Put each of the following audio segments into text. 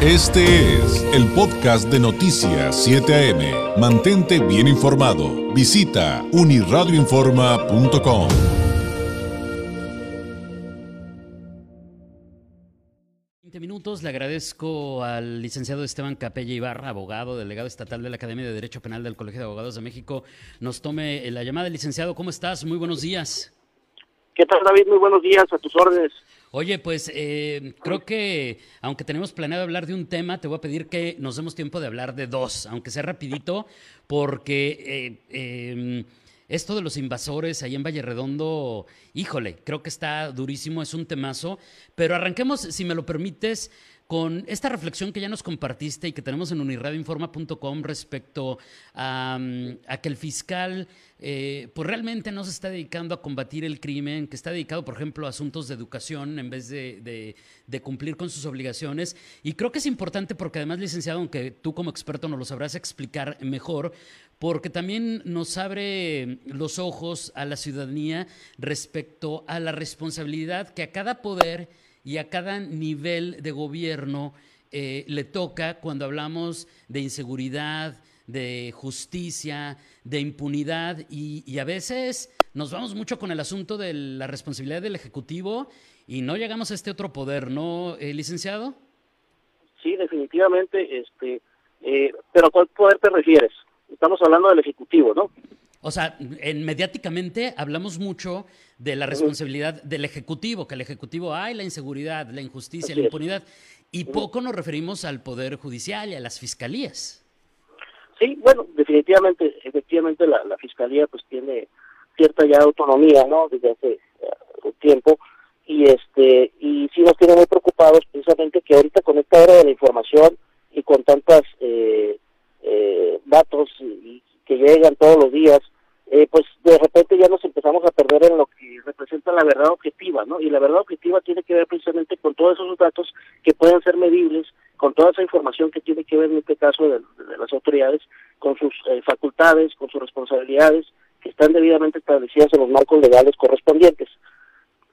Este es el podcast de Noticias 7 AM. Mantente bien informado. Visita uniradioinforma.com. 20 minutos. Le agradezco al licenciado Esteban Capella Ibarra, abogado, delegado estatal de la Academia de Derecho Penal del Colegio de Abogados de México. Nos tome la llamada. Licenciado, ¿cómo estás? Muy buenos días. ¿Qué tal, David? Muy buenos días, a tus órdenes. Oye, pues eh, creo que aunque tenemos planeado hablar de un tema, te voy a pedir que nos demos tiempo de hablar de dos, aunque sea rapidito, porque eh, em, esto de los invasores ahí en Valle Redondo, híjole, creo que está durísimo, es un temazo, pero arranquemos, si me lo permites, con esta reflexión que ya nos compartiste y que tenemos en unirradioinforma.com respecto a, que el fiscal eh, pues realmente no se está dedicando a combatir el crimen, que está dedicado, por ejemplo, a asuntos de educación en vez de, de, cumplir con sus obligaciones. Y creo que es importante porque además, licenciado, aunque tú como experto nos lo sabrás explicar mejor, porque también nos abre los ojos a la ciudadanía respecto a la responsabilidad que a cada poder y a cada nivel de gobierno eh, le toca cuando hablamos de inseguridad, de justicia, de impunidad y, a veces nos vamos mucho con el asunto de la responsabilidad del Ejecutivo y no llegamos a este otro poder, ¿no, eh, licenciado? Sí, definitivamente, este, eh, pero ¿a cuál poder te refieres? Estamos hablando del Ejecutivo, ¿no? O sea, en, mediáticamente hablamos mucho de la responsabilidad del Ejecutivo, que el Ejecutivo hay la inseguridad, la injusticia, la impunidad, y poco nos referimos al Poder Judicial y a las fiscalías. Sí, bueno, definitivamente, efectivamente la, Fiscalía pues tiene cierta ya autonomía, ¿no? Desde hace un tiempo, y este y sí nos tiene muy preocupados precisamente que ahorita con esta era de la información y con tantas eh, eh, datos y que llegan todos los días, eh, pues de repente ya nos empezamos a perder en lo que representa la verdad objetiva, ¿no? Y la verdad objetiva tiene que ver precisamente con todos esos datos que pueden ser medibles, con toda esa información que tiene que ver en este caso de, las autoridades, con sus eh, facultades, con sus responsabilidades, que están debidamente establecidas en los marcos legales correspondientes.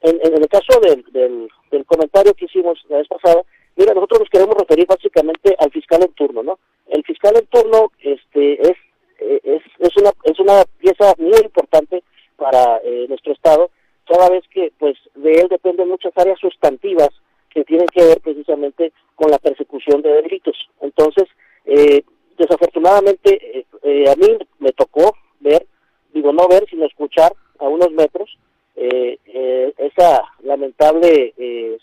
En, el caso del, del, del comentario que hicimos la vez pasada, mira, nosotros nos queremos referir básicamente al fiscal en turno, ¿no? El fiscal en turno este, es es, es, una, es una pieza muy importante para eh, nuestro Estado, toda vez que pues de él dependen muchas áreas sustantivas que tienen que ver precisamente con la persecución de delitos. Entonces, eh, desafortunadamente, a mí me tocó ver, digo no ver, sino escuchar a unos metros esa lamentable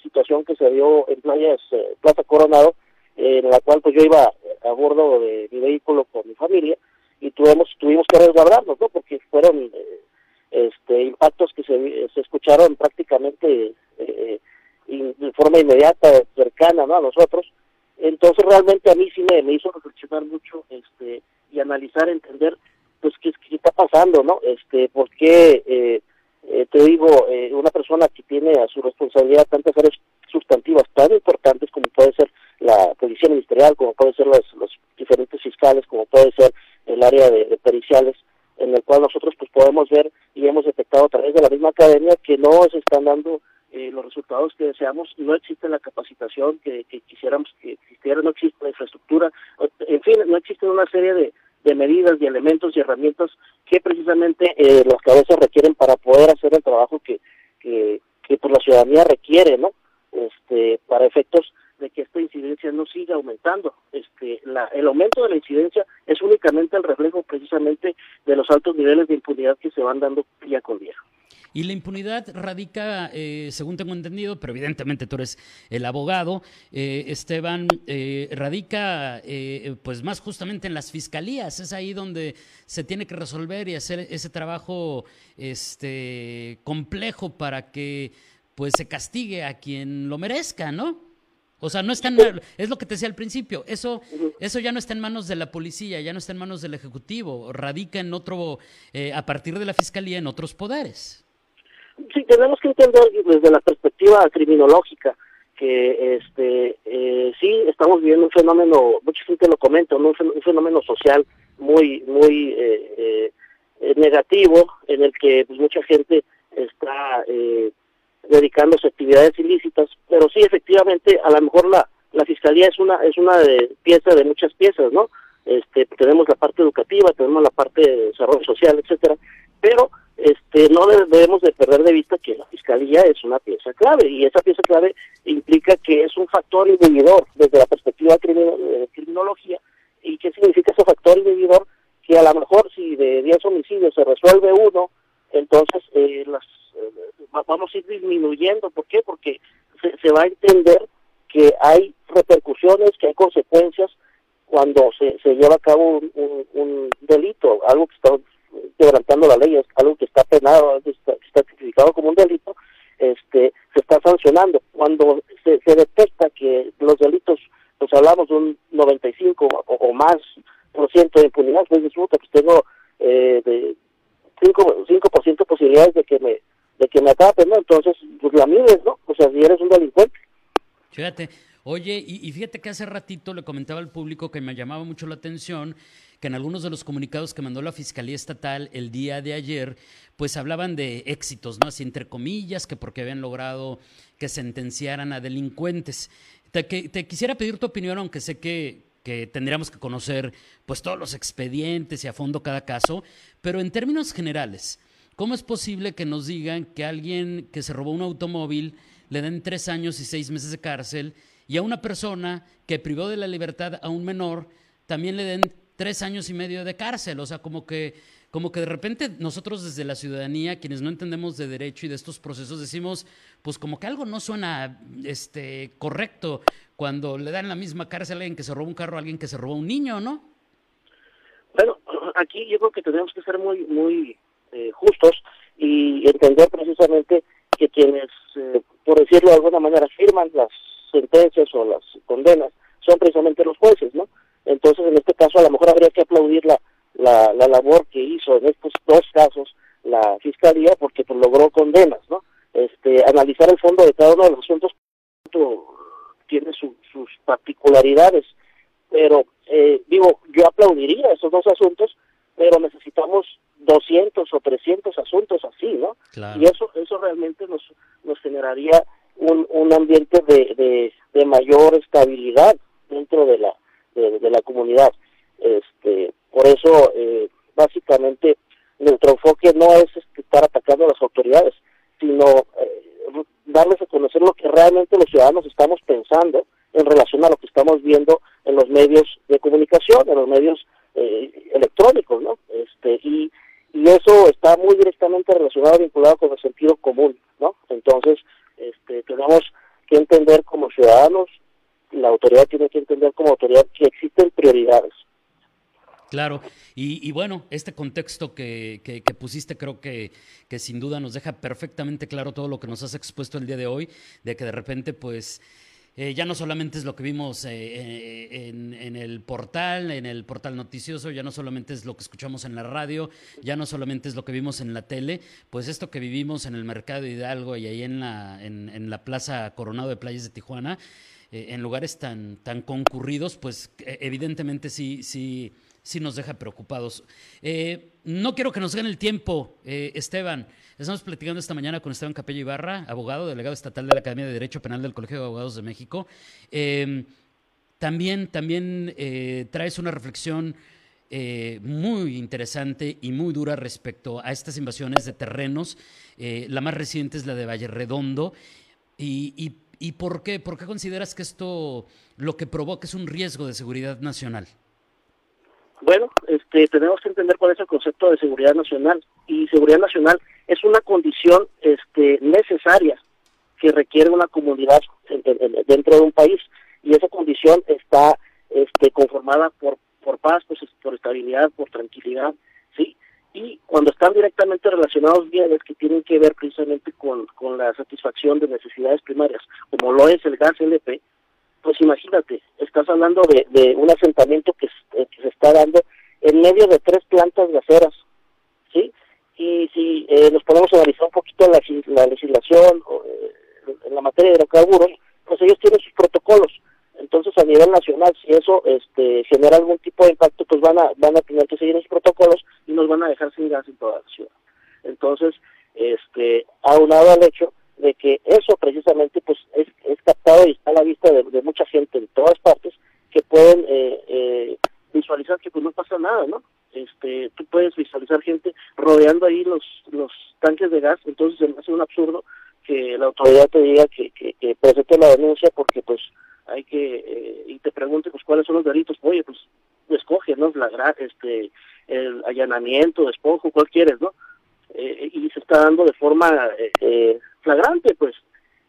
situación que se dio en playas Plaza Coronado, en la cual pues yo iba a bordo de mi vehículo con mi familia, tuvimos tuvimos que resguardarnos no porque fueron eh, este impactos que se, se escucharon prácticamente eh, de forma inmediata cercana a nosotros. Entonces realmente a mí sí me, me hizo reflexionar mucho este y analizar entender pues qué, qué está pasando no este por qué eh, eh te digo una persona que tiene a su responsabilidad tantas áreas sustantivas tan importantes como puede ser la policía ministerial como puede ser los, los diferentes fiscales como puede ser el área de, periciales, en el cual nosotros pues podemos ver y hemos detectado a través de la misma academia que no se están dando eh, los resultados que deseamos, no existe la capacitación que, quisiéramos que existiera, no existe la infraestructura, en fin, no existe una serie de, de medidas y elementos y herramientas que precisamente eh, las cabezas requieren para poder hacer el trabajo que, que, que pues, la ciudadanía requiere, ¿no? Este, para efectos de que esta incidencia no siga aumentando. Este, la, el aumento de la incidencia es únicamente el reflejo precisamente de los altos niveles de impunidad que se van dando día con día. Y la impunidad radica, eh, según tengo entendido, pero evidentemente tú eres el abogado, eh, Esteban, eh, radica pues más justamente en las fiscalías. Es ahí donde se tiene que resolver y hacer ese trabajo este, complejo para que pues se castigue a quien lo merezca, ¿no? O sea, no está en, es lo que te decía al principio, eso, eso ya no está en manos de la policía, ya no está en manos del Ejecutivo, radica en otro, eh, a partir de la Fiscalía, en otros poderes. Sí, tenemos que entender desde la perspectiva criminológica que este eh, sí estamos viviendo un fenómeno, mucha gente lo comenta, un, fenómeno social muy muy eh, negativo en el que pues, mucha gente está dedicándose a actividades ilícitas, pero sí, efectivamente, a lo mejor la, la fiscalía es una es una de, pieza de muchas piezas, ¿no? Este, tenemos la parte educativa, tenemos la parte de desarrollo social, etcétera, pero este, no debemos de perder de vista que la fiscalía es una pieza clave y esa pieza clave implica que es un factor inhibidor desde la perspectiva de criminología y qué significa ese factor inhibidor que a lo mejor si de 10 homicidios se resuelve uno, entonces eh, las vamos a ir disminuyendo, ¿por qué? Porque se, va a entender que hay repercusiones, que hay consecuencias cuando se, se lleva a cabo un, delito, algo que está quebrantando la ley, algo que está penado, que está, está tipificado como un delito, este, se está sancionando. Cuando se, se detecta que los delitos, pues hablamos de un 95 o, o más por ciento de impunidad, pues disfruta, pues tengo eh, de 5%, 5 posibilidades de que me de que me atrapen, ¿no? Entonces, pues la mides, ¿no? O sea, si eres un delincuente. Fíjate, Oye, y, fíjate que hace ratito le comentaba al público que me llamaba mucho la atención que en algunos de los comunicados que mandó la Fiscalía Estatal el día de ayer, pues hablaban de éxitos, ¿no? Así entre comillas, que porque habían logrado que sentenciaran a delincuentes. Te, te quisiera pedir tu opinión, aunque sé que, que tendríamos que conocer pues todos los expedientes y a fondo cada caso, pero en términos generales, ¿cómo es posible que nos digan que alguien que se robó un automóvil le den tres años y seis meses de cárcel y a una persona que privó de la libertad a un menor también le den tres años y medio de cárcel. O sea, como que, como que de repente nosotros desde la ciudadanía, quienes no entendemos de derecho y de estos procesos, decimos, pues como que algo no suena este, correcto cuando le dan la misma cárcel a alguien que se robó un carro a alguien que se robó un niño, ¿no? Bueno, aquí yo creo que tenemos que ser muy, muy eh, justos y entender precisamente que quienes, eh, por decirlo de alguna manera, firman las sentencias o las condenas son precisamente los jueces, ¿no? Entonces, en este caso, a lo mejor habría que aplaudir la, la, la labor que hizo en estos dos casos la Fiscalía porque pues, logró condenas, ¿no? Este, analizar el fondo de cada uno de los asuntos tiene sus particularidades, pero eh, digo, yo aplaudiría esos dos asuntos, pero necesitamos 200 o 300 asuntos así, ¿no? Y eso eso realmente nos nos generaría un, un ambiente de, de, mayor estabilidad dentro de la de, la comunidad este por eso eh, básicamente nuestro enfoque no es este, estar atacando a las autoridades sino eh, darles a conocer lo que realmente los ciudadanos estamos pensando en relación a lo que estamos viendo en los medios de comunicación en los medios eh, electrónicos no este y y eso está muy directamente relacionado vinculado con el sentido común no entonces este, tenemos que entender como ciudadanos, la autoridad tiene que entender como autoridad que existen prioridades. Y, bueno, este contexto que, pusiste creo que, que, sin duda nos deja perfectamente claro todo lo que nos has expuesto el día de hoy, de que de repente pues eh, ya no solamente es lo que vimos eh, eh, en, el portal, en el portal noticioso, ya no solamente es lo que escuchamos en la radio, ya no solamente es lo que vimos en la tele, pues esto que vivimos en el mercado Hidalgo y ahí en la, en, la Plaza Coronado de Playas de Tijuana, en lugares tan, tan concurridos, pues evidentemente sí, sí, sí nos deja preocupados. no quiero que nos gane el tiempo, Esteban. Estamos platicando esta mañana con Esteban Capello Ibarra, abogado, delegado estatal de la Academia de Derecho Penal del Colegio de Abogados de México. Em, también también eh, traes una reflexión eh, muy interesante y muy dura respecto a estas invasiones de terrenos. Eh, la más reciente es la de Valle Redondo. Y, por, qué, por qué consideras que esto lo que provoca es un riesgo de seguridad nacional? Bueno, este, tenemos que entender cuál es el concepto de seguridad nacional. Y seguridad nacional es una condición este, necesaria que requiere una comunidad dentro de un país y esa condición está este, conformada por, por paz, pues, por estabilidad, por tranquilidad. Y cuando están directamente relacionados bienes que tienen que ver precisamente con, con la satisfacción de necesidades primarias, como lo es el gas LP, pues imagínate, estás hablando de, de un asentamiento que, que se está dando en medio de tres plantas gaseras, ¿sí? y si eh, nos ponemos a analizar un poquito la, la legislación eh, en la materia de hidrocarburos, pues ellos tienen sus protocolos. Entonces, a nivel nacional, si eso este, genera algún tipo de impacto, pues van a, van a tener que seguir esos protocolos y nos van a dejar sin gas en toda la ciudad. Entonces, este, aunado al hecho de que eso precisamente pues es, captado y está a la vista de, mucha gente de todas partes que pueden eh, eh, visualizar que pues no pasa nada, ¿no? Este, tú puedes visualizar gente rodeando ahí los los tanques de gas, entonces se me hace un absurdo que la autoridad te diga que presente la denuncia porque pues hay que eh, y te pregunte pues cuáles son los delitos, oye pues escoge, ¿no? La, este, el allanamiento, despojo, cuál quieres, ¿no? Eh, y se está dando de forma eh, eh, flagrante, pues.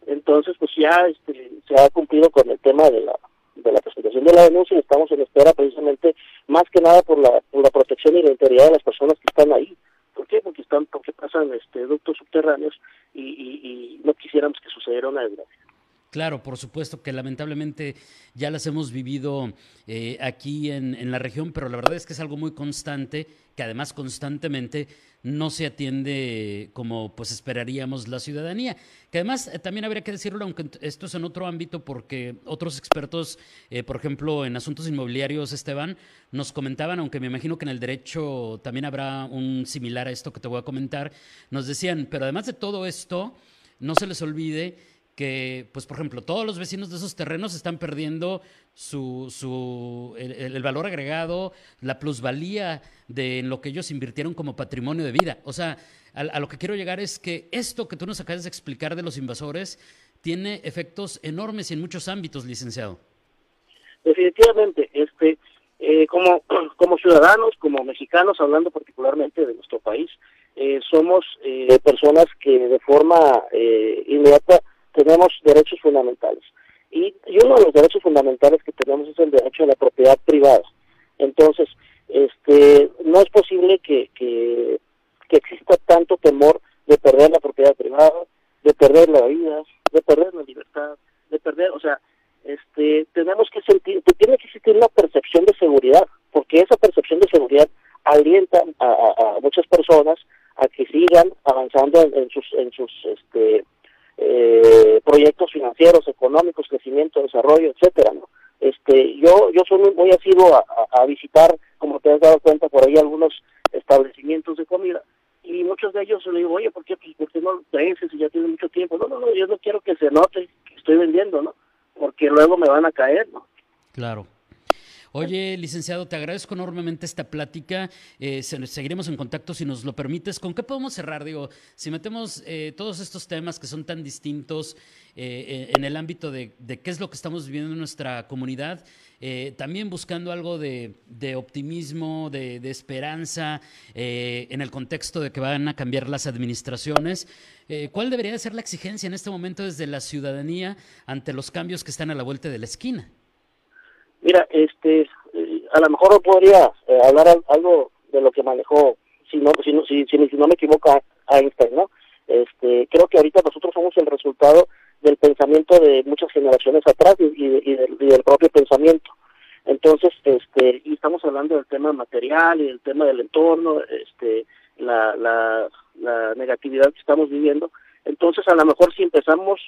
Entonces, pues ya este, se ha cumplido con el tema de la de la presentación de la denuncia y estamos en espera precisamente más que nada por la, por la protección y la integridad de las personas que están ahí. ¿Por qué? Porque están, porque pasan este ductos subterráneos y, y, y no quisiéramos que sucediera una desgracia. Claro, por supuesto que lamentablemente ya las hemos vivido eh, aquí en, en, la región, pero la verdad es que es algo muy constante, que además constantemente no se atiende como pues esperaríamos la ciudadanía. Que además eh, también habría que decirlo, aunque esto es en otro ámbito, porque otros expertos, eh, por ejemplo, en asuntos inmobiliarios, Esteban, nos comentaban, aunque me imagino que en el derecho también habrá un similar a esto que te voy a comentar, nos decían, pero además de todo esto, no se les olvide que, pues por ejemplo, todos los vecinos de esos terrenos están perdiendo su, su el, valor agregado, la plusvalía de lo que ellos invirtieron como patrimonio de vida. O sea, a, lo que quiero llegar es que esto que tú nos acabas de explicar de los invasores tiene efectos enormes en muchos ámbitos, licenciado. Definitivamente, este, eh, como, como ciudadanos, como mexicanos, hablando particularmente de nuestro país, eh, somos eh, personas que de forma inmediata tenemos derechos fundamentales. Y, uno de los derechos fundamentales que tenemos es el derecho a la propiedad privada. Entonces, este, no es posible que, que, exista tanto temor de perder la propiedad privada, de perder la vida, de perder la libertad, de perder, o sea, este, tenemos que sentir, tiene que existir una percepción de seguridad, porque esa percepción de seguridad alienta a, muchas personas a que sigan avanzando en, en sus, en sus, este, eh, proyectos financieros, económicos, crecimiento, desarrollo, etcétera, ¿no? Este, yo, yo soy muy, muy a, visitar, como te has dado cuenta por ahí, algunos establecimientos de comida y muchos de ellos le digo, oye, ¿por qué, pues, ¿por qué no vences si ya tiene mucho tiempo? No, no, no, yo no quiero que se note que estoy vendiendo, ¿no? Porque luego me van a caer, ¿no? Claro. Oye, licenciado, te agradezco enormemente esta plática. Eh, seguiremos en contacto si nos lo permites. ¿Con qué podemos cerrar? Digo, si metemos eh, todos estos temas que son tan distintos eh, en el ámbito de, qué es lo que estamos viviendo en nuestra comunidad, también buscando algo de, optimismo, de, esperanza, en el contexto de que van a cambiar las administraciones. ¿Cuál debería ser la exigencia en este momento desde la ciudadanía ante los cambios que están a la vuelta de la esquina? Mira, este, eh, a lo mejor podría eh, hablar algo de lo que manejó, si no, si no, si, si, no me equivoco, Einstein, ¿no? Este, creo que ahorita nosotros somos el resultado del pensamiento de muchas generaciones atrás y, y, del, propio pensamiento. Entonces, este, y estamos hablando del tema material y del tema del entorno, este, la, la, la negatividad que estamos viviendo. Entonces, a lo mejor si empezamos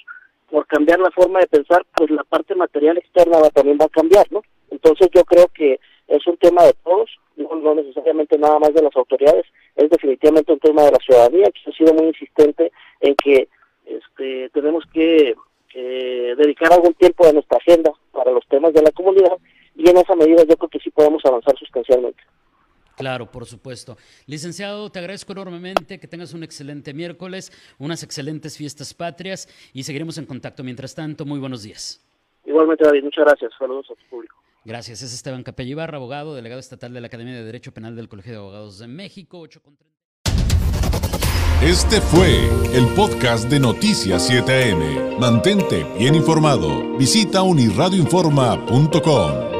por cambiar la forma de pensar, pues la parte material externa va, también va a cambiar, ¿no? Entonces yo creo que es un tema de todos, no, necesariamente nada más de las autoridades, es definitivamente un tema de la ciudadanía, que ha sido muy insistente en que este, tenemos que dedicar algún tiempo de nuestra agenda para los temas de la comunidad y en esa medida yo creo que sí podemos avanzar sustancialmente. Claro, por supuesto. Licenciado, te agradezco enormemente, que tengas un excelente miércoles, unas excelentes fiestas patrias y seguiremos en contacto. Mientras tanto, muy buenos días. Igualmente, David, muchas gracias. Saludos a tu público. Gracias. Es Esteban Capellibarra, abogado, delegado estatal de la Academia de Derecho Penal del Colegio de Abogados de México. 8 Este fue el podcast de Noticias 7am. Mantente bien informado. Visita unirradioinforma.com.